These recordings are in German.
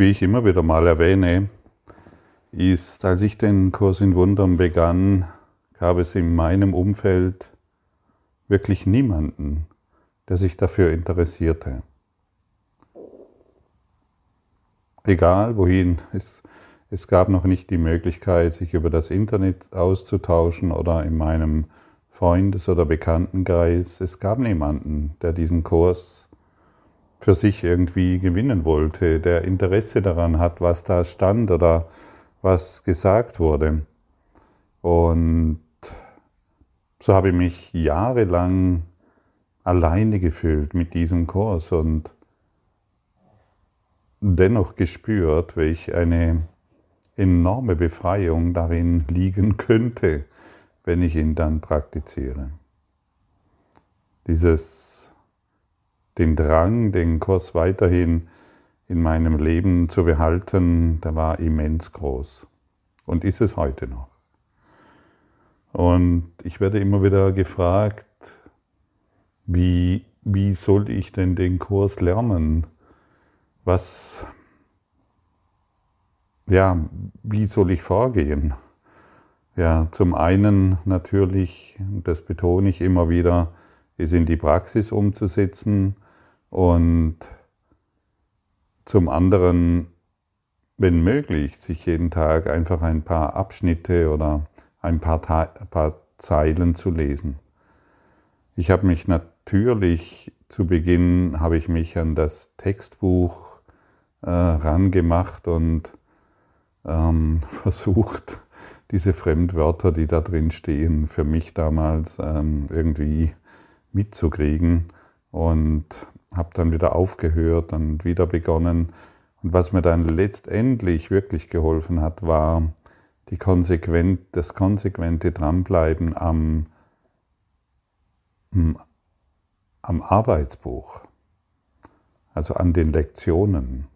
Wie ich immer wieder mal erwähne, ist, als ich den Kurs in Wundern begann, gab es in meinem Umfeld wirklich niemanden, der sich dafür interessierte. Egal wohin, es, es gab noch nicht die Möglichkeit, sich über das Internet auszutauschen oder in meinem Freundes- oder Bekanntenkreis. Es gab niemanden, der diesen Kurs für sich irgendwie gewinnen wollte, der Interesse daran hat, was da stand oder was gesagt wurde. Und so habe ich mich jahrelang alleine gefühlt mit diesem Kurs und dennoch gespürt, welch eine enorme Befreiung darin liegen könnte, wenn ich ihn dann praktiziere. Dieses, den Drang, den Kurs weiterhin in meinem Leben zu behalten, der war immens groß und ist es heute noch. Und ich werde immer wieder gefragt, wie, wie soll ich denn den Kurs lernen? Was, ja, wie soll ich vorgehen? Ja, zum einen natürlich, das betone ich immer wieder, es in die Praxis umzusetzen und zum anderen, wenn möglich, sich jeden Tag einfach ein paar Abschnitte oder ein paar, ein paar Zeilen zu lesen. Ich habe mich natürlich zu Beginn habe ich mich an das Textbuch äh, rangemacht und ähm, versucht, diese Fremdwörter, die da drin stehen, für mich damals ähm, irgendwie mitzukriegen und habe dann wieder aufgehört und wieder begonnen. Und was mir dann letztendlich wirklich geholfen hat, war die konsequent, das konsequente Dranbleiben am, am Arbeitsbuch, also an den Lektionen.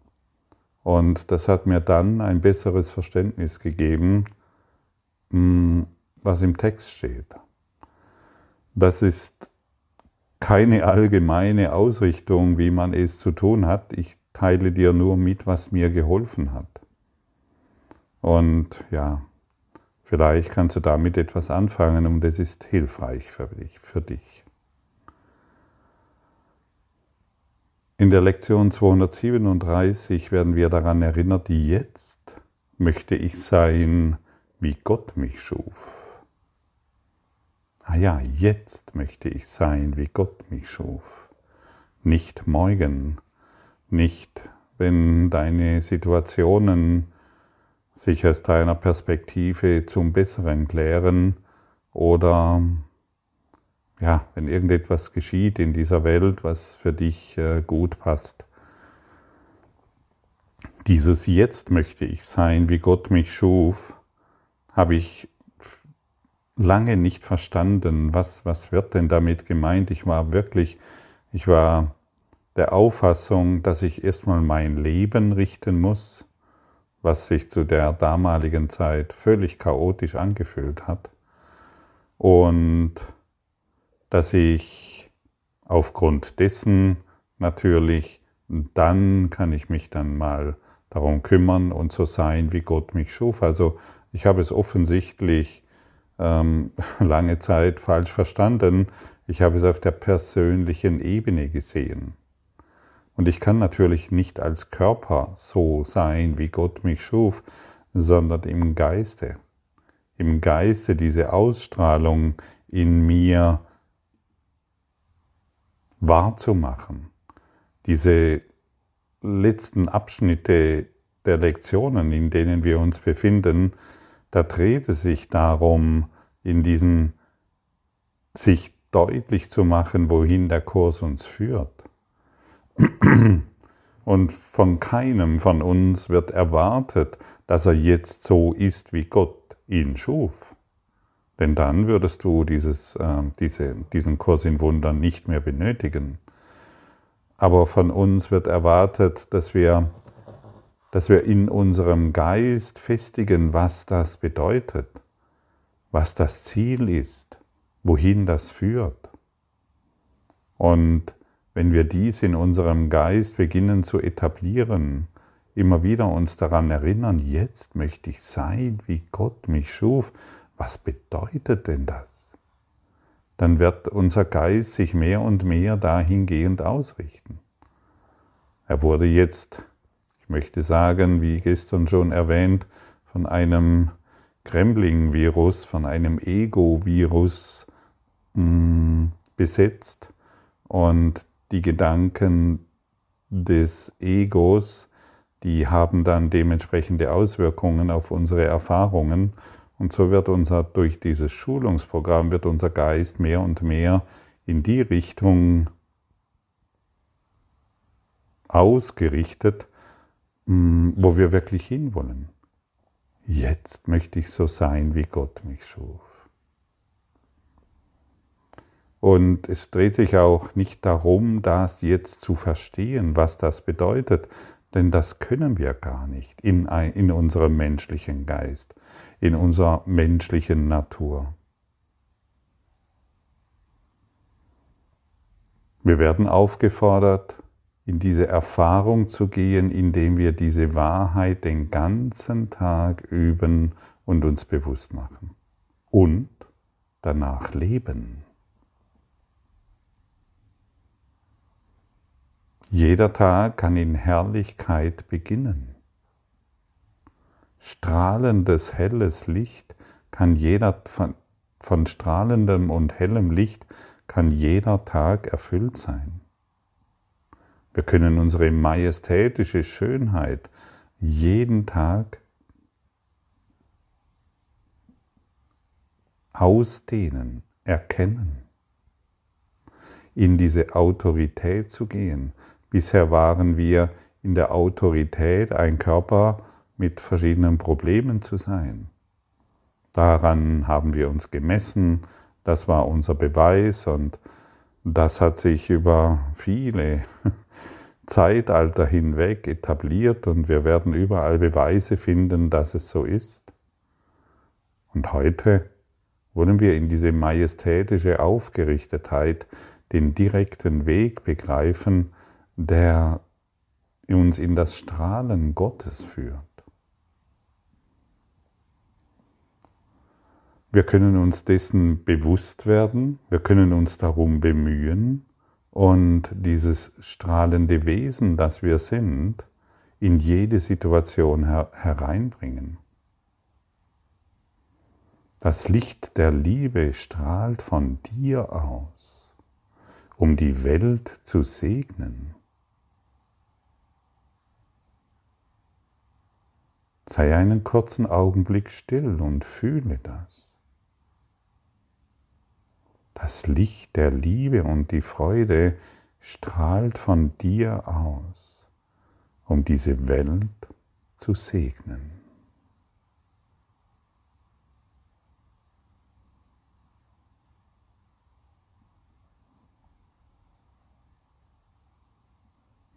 Und das hat mir dann ein besseres Verständnis gegeben, was im Text steht. Das ist keine allgemeine Ausrichtung, wie man es zu tun hat. Ich teile dir nur mit, was mir geholfen hat. Und ja, vielleicht kannst du damit etwas anfangen und es ist hilfreich für dich. Für dich. In der Lektion 237 werden wir daran erinnert, jetzt möchte ich sein, wie Gott mich schuf ah ja, jetzt möchte ich sein, wie Gott mich schuf. Nicht morgen, nicht wenn deine Situationen sich aus deiner Perspektive zum Besseren klären oder ja, wenn irgendetwas geschieht in dieser Welt, was für dich äh, gut passt. Dieses Jetzt möchte ich sein, wie Gott mich schuf, habe ich lange nicht verstanden, was, was wird denn damit gemeint. Ich war wirklich, ich war der Auffassung, dass ich erstmal mein Leben richten muss, was sich zu der damaligen Zeit völlig chaotisch angefühlt hat. Und dass ich aufgrund dessen natürlich, dann kann ich mich dann mal darum kümmern und so sein, wie Gott mich schuf. Also ich habe es offensichtlich ähm, lange Zeit falsch verstanden. Ich habe es auf der persönlichen Ebene gesehen. Und ich kann natürlich nicht als Körper so sein, wie Gott mich schuf, sondern im Geiste. Im Geiste diese Ausstrahlung in mir wahrzumachen. Diese letzten Abschnitte der Lektionen, in denen wir uns befinden, da dreht es sich darum, in diesen sich deutlich zu machen, wohin der Kurs uns führt. Und von keinem von uns wird erwartet, dass er jetzt so ist, wie Gott ihn schuf. Denn dann würdest du dieses, äh, diese, diesen Kurs in Wundern nicht mehr benötigen. Aber von uns wird erwartet, dass wir dass wir in unserem Geist festigen, was das bedeutet, was das Ziel ist, wohin das führt. Und wenn wir dies in unserem Geist beginnen zu etablieren, immer wieder uns daran erinnern, jetzt möchte ich sein, wie Gott mich schuf. Was bedeutet denn das? Dann wird unser Geist sich mehr und mehr dahingehend ausrichten. Er wurde jetzt, ich möchte sagen, wie gestern schon erwähnt, von einem Kremling-Virus, von einem Ego-Virus mm, besetzt und die Gedanken des Egos, die haben dann dementsprechende Auswirkungen auf unsere Erfahrungen und so wird unser durch dieses Schulungsprogramm wird unser Geist mehr und mehr in die Richtung ausgerichtet, mm, wo wir wirklich hinwollen. Jetzt möchte ich so sein, wie Gott mich schuf. Und es dreht sich auch nicht darum, das jetzt zu verstehen, was das bedeutet, denn das können wir gar nicht in, in unserem menschlichen Geist, in unserer menschlichen Natur. Wir werden aufgefordert, in diese Erfahrung zu gehen, indem wir diese Wahrheit den ganzen Tag üben und uns bewusst machen. Und danach leben. Jeder Tag kann in Herrlichkeit beginnen. Strahlendes, helles Licht kann jeder, von, von strahlendem und hellem Licht kann jeder Tag erfüllt sein. Wir können unsere majestätische Schönheit jeden Tag ausdehnen, erkennen, in diese Autorität zu gehen. Bisher waren wir in der Autorität, ein Körper mit verschiedenen Problemen zu sein. Daran haben wir uns gemessen, das war unser Beweis und das hat sich über viele Zeitalter hinweg etabliert und wir werden überall Beweise finden, dass es so ist. Und heute wollen wir in diese majestätische Aufgerichtetheit den direkten Weg begreifen, der uns in das Strahlen Gottes führt. Wir können uns dessen bewusst werden, wir können uns darum bemühen und dieses strahlende Wesen, das wir sind, in jede Situation her hereinbringen. Das Licht der Liebe strahlt von dir aus, um die Welt zu segnen. Sei einen kurzen Augenblick still und fühle das. Das Licht der Liebe und die Freude strahlt von dir aus, um diese Welt zu segnen.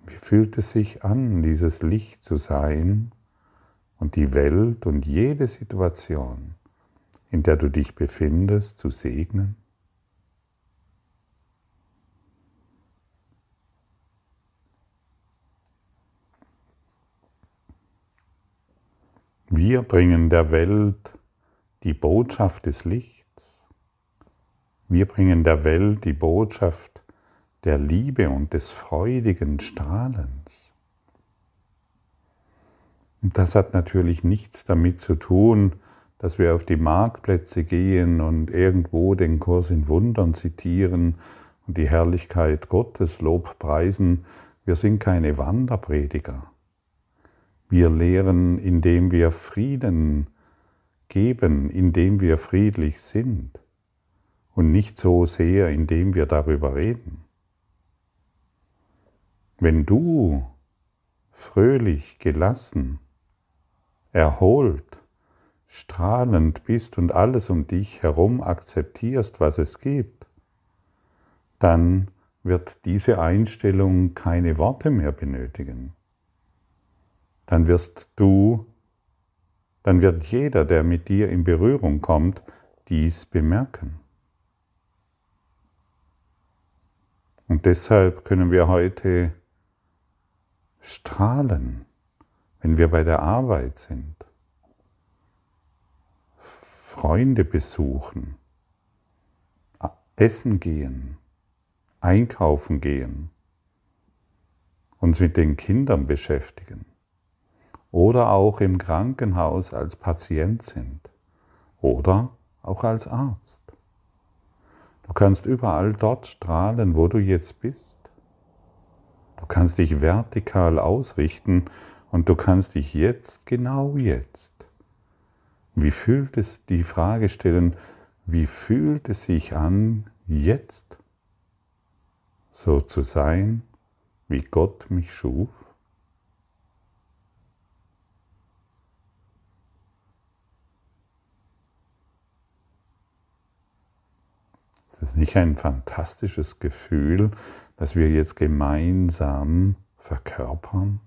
Wie fühlt es sich an, dieses Licht zu sein und die Welt und jede Situation, in der du dich befindest, zu segnen? Wir bringen der Welt die Botschaft des Lichts. Wir bringen der Welt die Botschaft der Liebe und des freudigen Strahlens. Und das hat natürlich nichts damit zu tun, dass wir auf die Marktplätze gehen und irgendwo den Kurs in Wundern zitieren und die Herrlichkeit Gottes Lob preisen. Wir sind keine Wanderprediger. Wir lehren, indem wir Frieden geben, indem wir friedlich sind und nicht so sehr, indem wir darüber reden. Wenn du fröhlich, gelassen, erholt, strahlend bist und alles um dich herum akzeptierst, was es gibt, dann wird diese Einstellung keine Worte mehr benötigen dann wirst du, dann wird jeder, der mit dir in Berührung kommt, dies bemerken. Und deshalb können wir heute strahlen wenn wir bei der Arbeit sind, Freunde besuchen, essen gehen, einkaufen gehen, uns mit den Kindern beschäftigen oder auch im Krankenhaus als Patient sind oder auch als Arzt. Du kannst überall dort strahlen, wo du jetzt bist. Du kannst dich vertikal ausrichten und du kannst dich jetzt, genau jetzt, wie fühlt es, die Frage stellen, wie fühlt es sich an, jetzt so zu sein, wie Gott mich schuf? Ist es nicht ein fantastisches Gefühl, das wir jetzt gemeinsam verkörpern,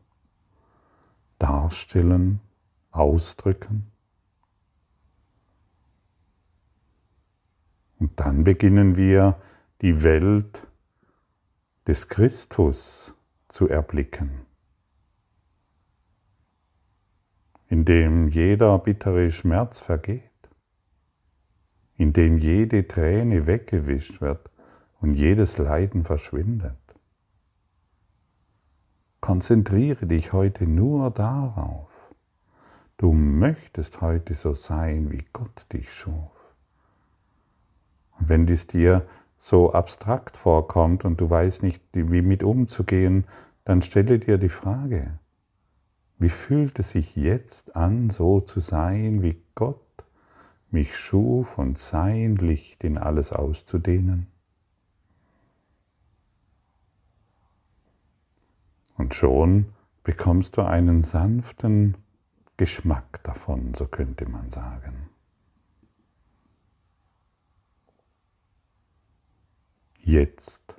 darstellen, ausdrücken? Und dann beginnen wir die Welt des Christus zu erblicken, in dem jeder bittere Schmerz vergeht, in dem jede Träne weggewischt wird und jedes Leiden verschwindet. Konzentriere dich heute nur darauf. Du möchtest heute so sein, wie Gott dich schuf. Und wenn dies dir so abstrakt vorkommt und du weißt nicht, wie mit umzugehen, dann stelle dir die Frage, wie fühlt es sich jetzt an, so zu sein, wie Gott mich schuf und sein Licht in alles auszudehnen? Und schon bekommst du einen sanften Geschmack davon, so könnte man sagen. jetzt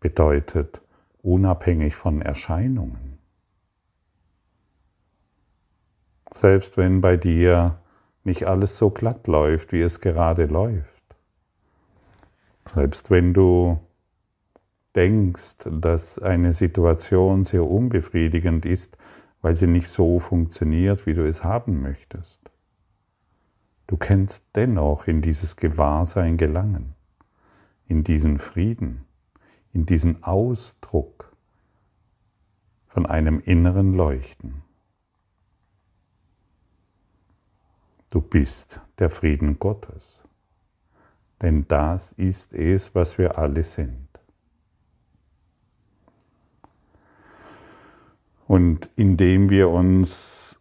bedeutet unabhängig von Erscheinungen. Selbst wenn bei dir nicht alles so glatt läuft, wie es gerade läuft. Selbst wenn du denkst, dass eine Situation sehr unbefriedigend ist, weil sie nicht so funktioniert, wie du es haben möchtest. Du kennst dennoch in dieses Gewahrsein gelangen in diesen Frieden, in diesen Ausdruck von einem inneren Leuchten. Du bist der Frieden Gottes, denn das ist es, was wir alle sind. Und indem wir uns,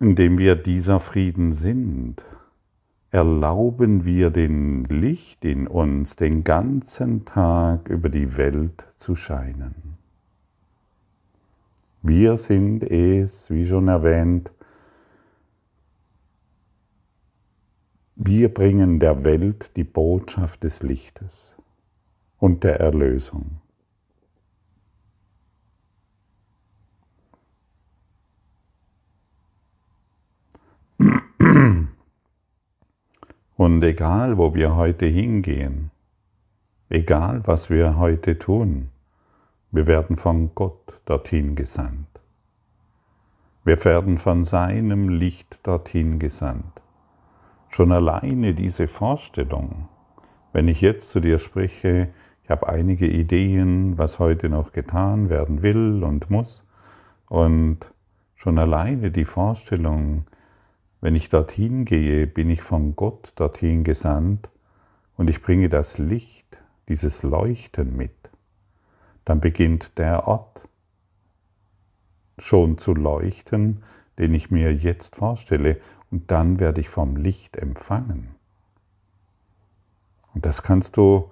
indem wir dieser Frieden sind, erlauben wir dem Licht in uns den ganzen Tag über die Welt zu scheinen. Wir sind es, wie schon erwähnt, wir bringen der Welt die Botschaft des Lichtes und der Erlösung. Und egal, wo wir heute hingehen, egal, was wir heute tun, wir werden von Gott dorthin gesandt. Wir werden von seinem Licht dorthin gesandt. Schon alleine diese Vorstellung, wenn ich jetzt zu dir spreche, ich habe einige Ideen, was heute noch getan werden will und muss, und schon alleine die Vorstellung, wenn ich dorthin gehe, bin ich von Gott dorthin gesandt und ich bringe das Licht, dieses Leuchten mit. Dann beginnt der Ort schon zu leuchten, den ich mir jetzt vorstelle, und dann werde ich vom Licht empfangen. Und das kannst du,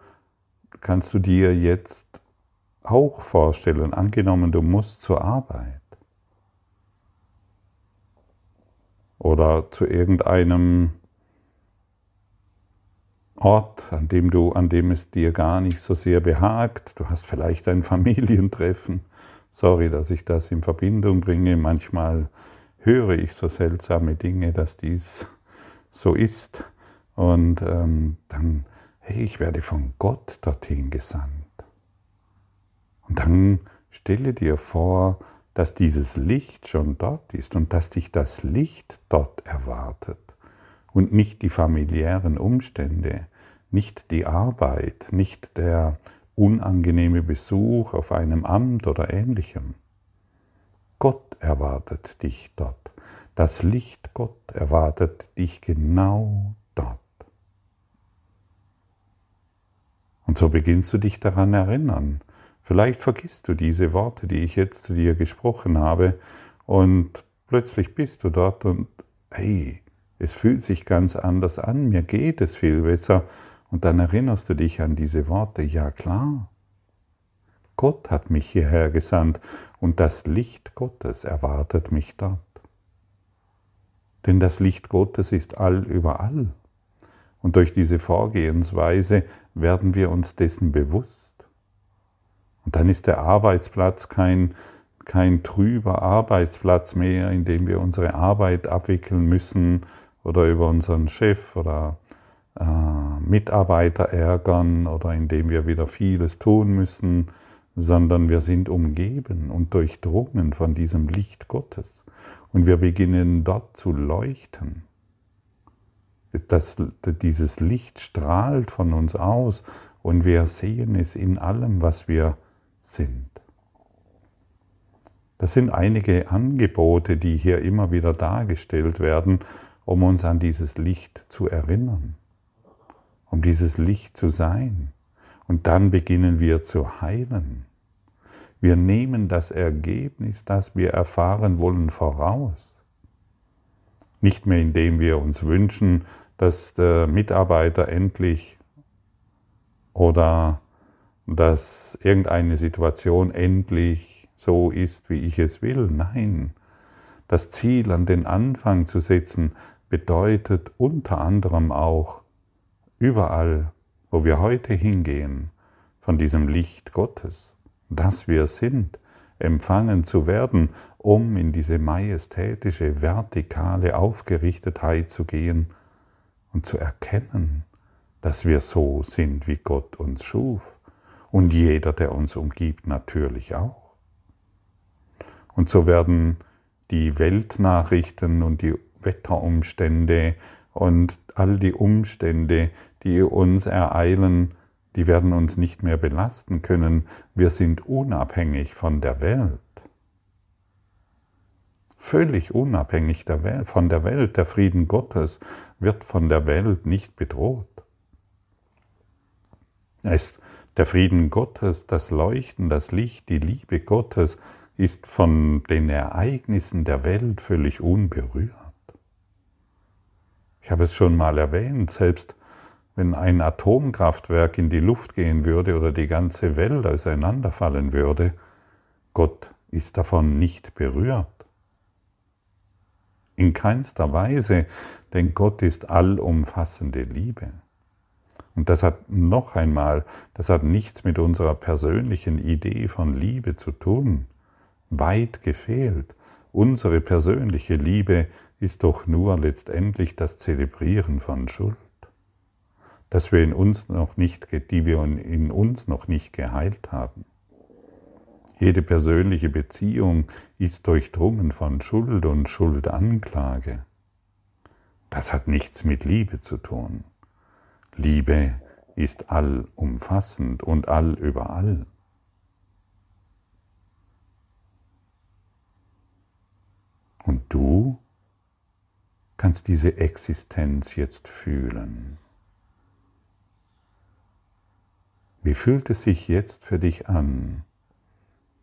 kannst du dir jetzt auch vorstellen, angenommen du musst zur Arbeit. oder zu irgendeinem Ort, an dem du, an dem es dir gar nicht so sehr behagt. Du hast vielleicht ein Familientreffen. Sorry, dass ich das in Verbindung bringe. Manchmal höre ich so seltsame Dinge, dass dies so ist. Und ähm, dann, hey, ich werde von Gott dorthin gesandt. Und dann stelle dir vor, dass dieses Licht schon dort ist und dass dich das Licht dort erwartet und nicht die familiären Umstände, nicht die Arbeit, nicht der unangenehme Besuch auf einem Amt oder ähnlichem. Gott erwartet dich dort. Das Licht Gott erwartet dich genau dort. Und so beginnst du dich daran erinnern. Vielleicht vergisst du diese Worte, die ich jetzt zu dir gesprochen habe, und plötzlich bist du dort und hey, es fühlt sich ganz anders an, mir geht es viel besser. Und dann erinnerst du dich an diese Worte, ja klar, Gott hat mich hierher gesandt und das Licht Gottes erwartet mich dort. Denn das Licht Gottes ist all überall. Und durch diese Vorgehensweise werden wir uns dessen bewusst. Und dann ist der Arbeitsplatz kein, kein trüber Arbeitsplatz mehr, in dem wir unsere Arbeit abwickeln müssen oder über unseren Chef oder äh, Mitarbeiter ärgern oder in dem wir wieder vieles tun müssen, sondern wir sind umgeben und durchdrungen von diesem Licht Gottes. Und wir beginnen dort zu leuchten. Das, dieses Licht strahlt von uns aus und wir sehen es in allem, was wir sind. Das sind einige Angebote, die hier immer wieder dargestellt werden, um uns an dieses Licht zu erinnern, um dieses Licht zu sein. Und dann beginnen wir zu heilen. Wir nehmen das Ergebnis, das wir erfahren wollen, voraus. Nicht mehr indem wir uns wünschen, dass der Mitarbeiter endlich oder dass irgendeine Situation endlich so ist, wie ich es will. Nein, das Ziel an den Anfang zu setzen bedeutet unter anderem auch überall, wo wir heute hingehen, von diesem Licht Gottes dass wir sind, empfangen zu werden, um in diese majestätische, vertikale Aufgerichtetheit zu gehen und zu erkennen, dass wir so sind, wie Gott uns schuf und jeder, der uns umgibt, natürlich auch. Und so werden die Weltnachrichten und die Wetterumstände und all die Umstände, die uns ereilen, die werden uns nicht mehr belasten können. Wir sind unabhängig von der Welt. Völlig unabhängig der Welt, von der Welt. Der Frieden Gottes wird von der Welt nicht bedroht. Es, der Frieden Gottes, das Leuchten, das Licht, die Liebe Gottes ist von den Ereignissen der Welt völlig unberührt. Ich habe es schon mal erwähnt, selbst wenn ein Atomkraftwerk in die Luft gehen würde oder die ganze Welt auseinanderfallen würde, Gott ist davon nicht berührt. In keinster Weise, denn Gott ist allumfassende Liebe. Und das hat noch einmal, das hat nichts mit unserer persönlichen Idee von Liebe zu tun. Weit gefehlt. Unsere persönliche Liebe ist doch nur letztendlich das Zelebrieren von Schuld dass wir in uns noch nicht, die wir in uns noch nicht geheilt haben. Jede persönliche Beziehung ist durchdrungen von Schuld und Schuldanklage. Das hat nichts mit Liebe zu tun. Liebe ist allumfassend und allüberall. Und du kannst diese Existenz jetzt fühlen. Wie fühlt es sich jetzt für dich an,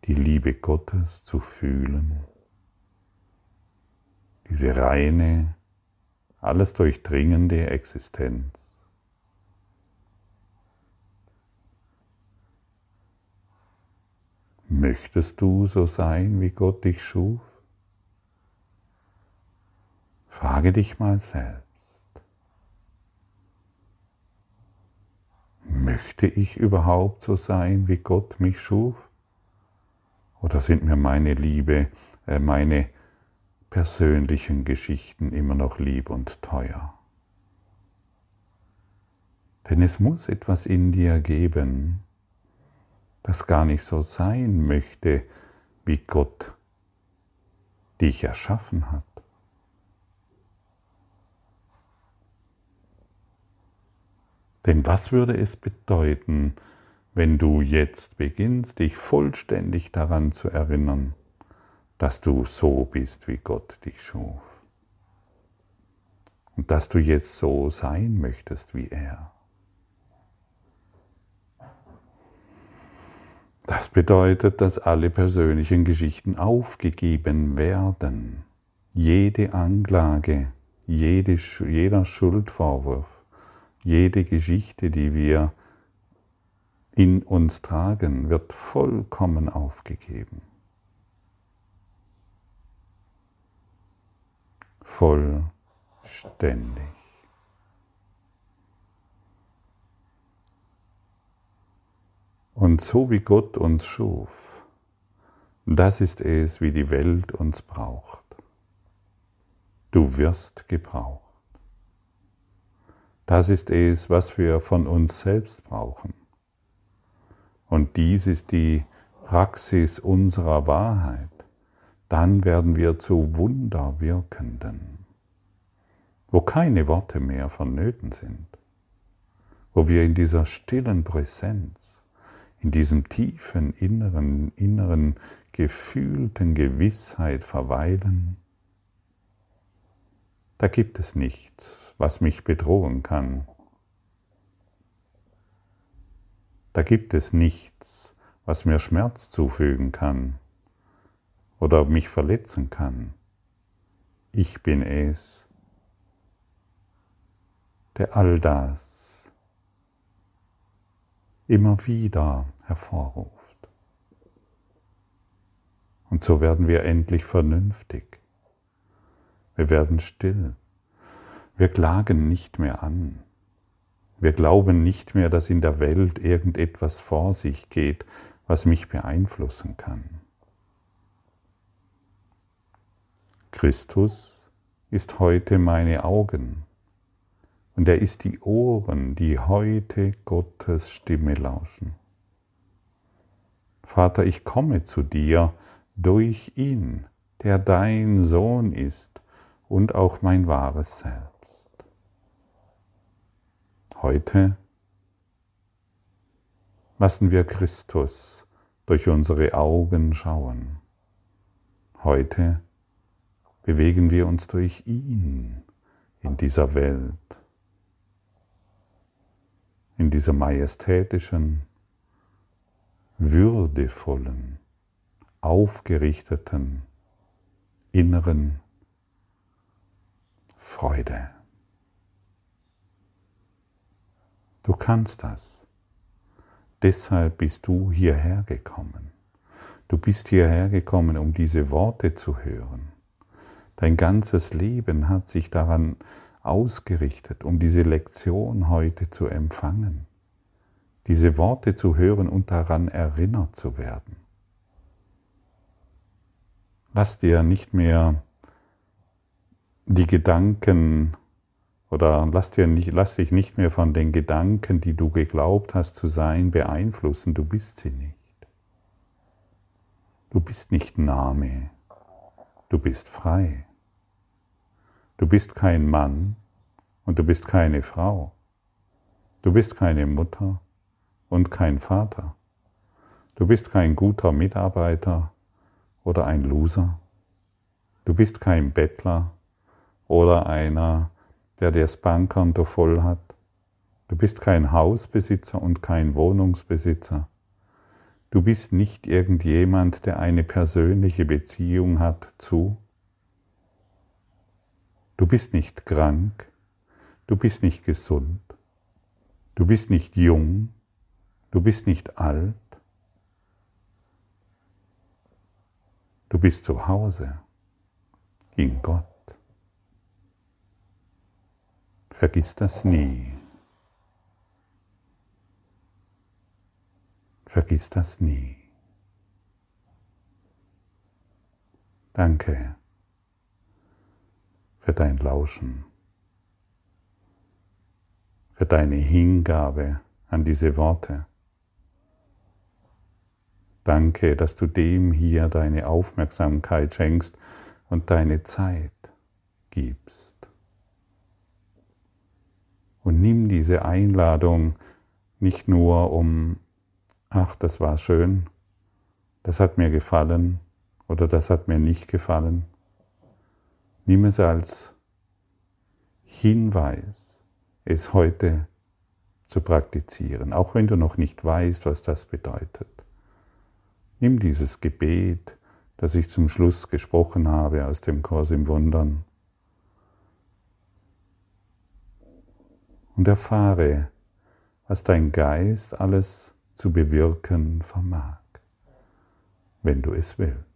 die Liebe Gottes zu fühlen? Diese reine, alles durchdringende Existenz. Möchtest du so sein, wie Gott dich schuf? Frage dich mal selbst. Möchte ich überhaupt so sein, wie Gott mich schuf? Oder sind mir meine Liebe, äh, meine persönlichen Geschichten immer noch lieb und teuer? Denn es muss etwas in dir geben, das gar nicht so sein möchte, wie Gott dich erschaffen hat. Denn was würde es bedeuten, wenn du jetzt beginnst, dich vollständig daran zu erinnern, dass du so bist, wie Gott dich schuf? Und dass du jetzt so sein möchtest wie er. Das bedeutet, dass alle persönlichen Geschichten aufgegeben werden. Jede Anklage, jede, jeder Schuldvorwurf, jede Geschichte, die wir in uns tragen, wird vollkommen aufgegeben. Vollständig. Und so wie Gott uns schuf, das ist es, wie die Welt uns braucht. Du wirst gebraucht. Das ist es, was wir von uns selbst brauchen. Und dies ist die Praxis unserer Wahrheit. Dann werden wir zu Wunderwirkenden, wo keine Worte mehr vonnöten sind, wo wir in dieser stillen Präsenz in diesem tiefen inneren, inneren gefühlten Gewissheit verweilen, da gibt es nichts, was mich bedrohen kann. Da gibt es nichts, was mir Schmerz zufügen kann oder mich verletzen kann. Ich bin es, der all das immer wieder hervorruft. Und so werden wir endlich vernünftig. Wir werden still. Wir klagen nicht mehr an. Wir glauben nicht mehr, dass in der Welt irgendetwas vor sich geht, was mich beeinflussen kann. Christus ist heute meine Augen und er ist die Ohren, die heute Gottes Stimme lauschen. Vater, ich komme zu dir durch ihn, der dein Sohn ist und auch mein wahres Selbst. Heute lassen wir Christus durch unsere Augen schauen. Heute bewegen wir uns durch ihn in dieser Welt, in dieser majestätischen, würdevollen, aufgerichteten inneren Freude. Du kannst das. Deshalb bist du hierher gekommen. Du bist hierher gekommen, um diese Worte zu hören. Dein ganzes Leben hat sich daran ausgerichtet, um diese Lektion heute zu empfangen diese Worte zu hören und daran erinnert zu werden. Lass dir nicht mehr die Gedanken oder lass, dir nicht, lass dich nicht mehr von den Gedanken, die du geglaubt hast zu sein, beeinflussen. Du bist sie nicht. Du bist nicht Name. Du bist frei. Du bist kein Mann und du bist keine Frau. Du bist keine Mutter und kein Vater. Du bist kein guter Mitarbeiter oder ein Loser. Du bist kein Bettler oder einer, der das Bankkonto voll hat. Du bist kein Hausbesitzer und kein Wohnungsbesitzer. Du bist nicht irgendjemand, der eine persönliche Beziehung hat zu. Du bist nicht krank. Du bist nicht gesund. Du bist nicht jung. Du bist nicht alt. Du bist zu Hause in Gott. Vergiss das nie. Vergiss das nie. Danke für dein Lauschen, für deine Hingabe an diese Worte. Danke, dass du dem hier deine Aufmerksamkeit schenkst und deine Zeit gibst. Und nimm diese Einladung nicht nur um, ach, das war schön, das hat mir gefallen oder das hat mir nicht gefallen. Nimm es als Hinweis, es heute zu praktizieren, auch wenn du noch nicht weißt, was das bedeutet. Nimm dieses Gebet, das ich zum Schluss gesprochen habe aus dem Kurs im Wundern und erfahre, was dein Geist alles zu bewirken vermag, wenn du es willst.